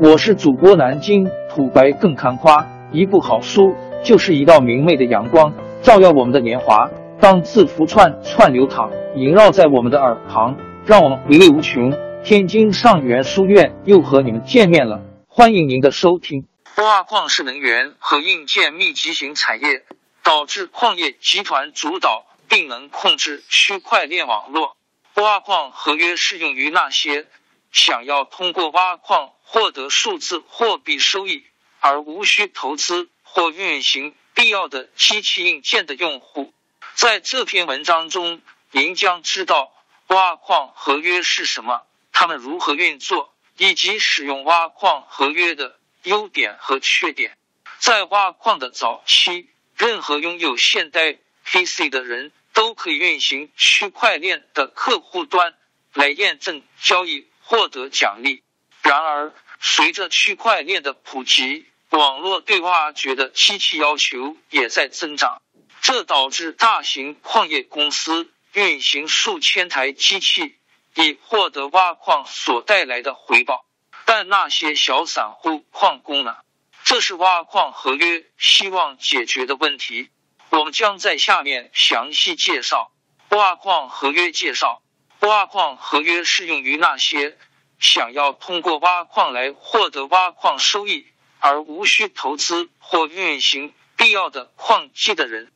我是主播南京土白更看花，一部好书就是一道明媚的阳光，照耀我们的年华。当字符串串流淌，萦绕在我们的耳旁，让我们回味无穷。天津上元书院又和你们见面了，欢迎您的收听。挖矿是能源和硬件密集型产业，导致矿业集团主导并能控制区块链网络。挖矿合约适用于那些想要通过挖矿获得数字货币收益而无需投资或运行必要的机器硬件的用户。在这篇文章中，您将知道挖矿合约是什么，它们如何运作，以及使用挖矿合约的优点和缺点。在挖矿的早期，任何拥有现代 PC 的人。都可以运行区块链的客户端来验证交易，获得奖励。然而，随着区块链的普及，网络对挖掘的机器要求也在增长，这导致大型矿业公司运行数千台机器以获得挖矿所带来的回报。但那些小散户矿工呢？这是挖矿合约希望解决的问题。我们将在下面详细介绍挖矿合约介绍。挖矿合约适用于那些想要通过挖矿来获得挖矿收益而无需投资或运行必要的矿机的人。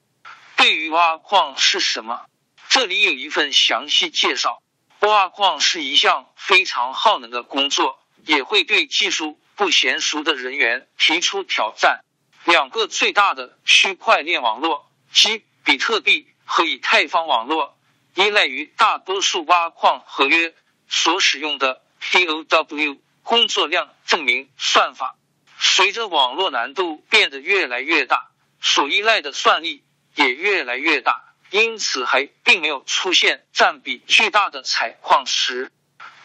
对于挖矿是什么，这里有一份详细介绍。挖矿是一项非常耗能的工作，也会对技术不娴熟的人员提出挑战。两个最大的区块链网络。即比特币和以太坊网络依赖于大多数挖矿合约所使用的 POW 工作量证明算法。随着网络难度变得越来越大，所依赖的算力也越来越大，因此还并没有出现占比巨大的采矿石。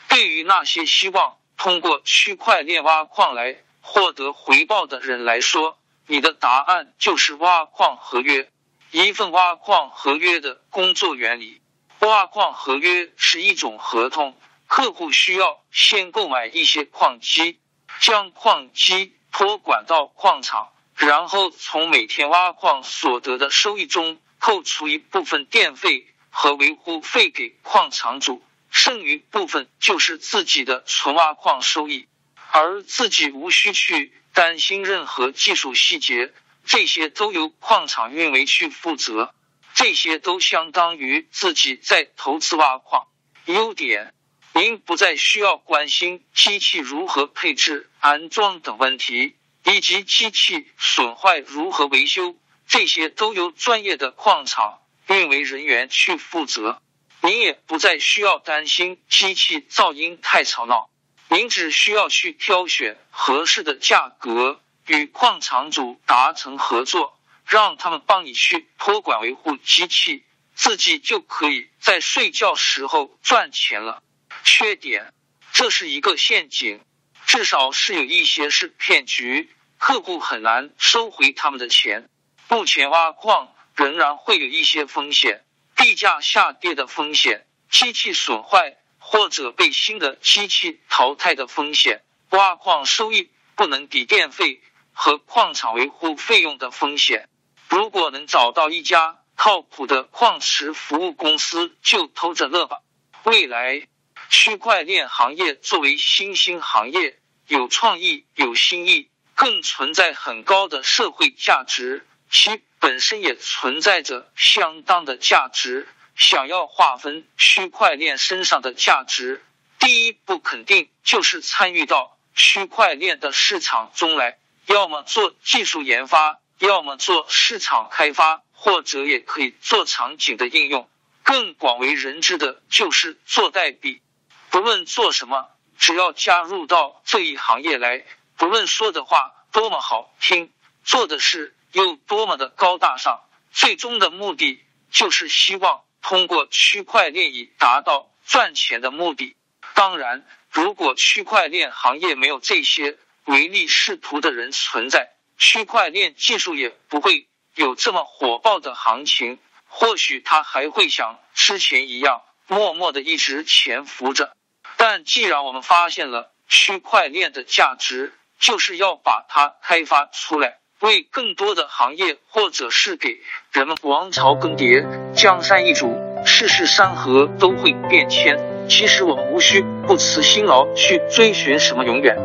对于那些希望通过区块链挖矿来获得回报的人来说，你的答案就是挖矿合约。一份挖矿合约的工作原理：挖矿合约是一种合同，客户需要先购买一些矿机，将矿机托管到矿场，然后从每天挖矿所得的收益中扣除一部分电费和维护费给矿场主，剩余部分就是自己的纯挖矿收益，而自己无需去担心任何技术细节。这些都由矿场运维去负责，这些都相当于自己在投资挖矿。优点，您不再需要关心机器如何配置、安装等问题，以及机器损坏如何维修，这些都由专业的矿场运维人员去负责。您也不再需要担心机器噪音太吵闹，您只需要去挑选合适的价格。与矿场主达成合作，让他们帮你去托管维护机器，自己就可以在睡觉时候赚钱了。缺点，这是一个陷阱，至少是有一些是骗局，客户很难收回他们的钱。目前挖矿仍然会有一些风险，地价下跌的风险，机器损坏或者被新的机器淘汰的风险，挖矿收益不能抵电费。和矿场维护费用的风险，如果能找到一家靠谱的矿石服务公司，就偷着乐吧。未来，区块链行业作为新兴行业，有创意、有新意，更存在很高的社会价值，其本身也存在着相当的价值。想要划分区块链身上的价值，第一步肯定就是参与到区块链的市场中来。要么做技术研发，要么做市场开发，或者也可以做场景的应用。更广为人知的就是做代币。不论做什么，只要加入到这一行业来，不论说的话多么好听，做的事又多么的高大上，最终的目的就是希望通过区块链以达到赚钱的目的。当然，如果区块链行业没有这些。唯利是图的人存在，区块链技术也不会有这么火爆的行情。或许它还会像之前一样，默默的一直潜伏着。但既然我们发现了区块链的价值就是要把它开发出来，为更多的行业或者是给人们。王朝更迭，江山易主，世事山河都会变迁。其实我们无需不辞辛劳去追寻什么永远，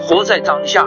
活在当下，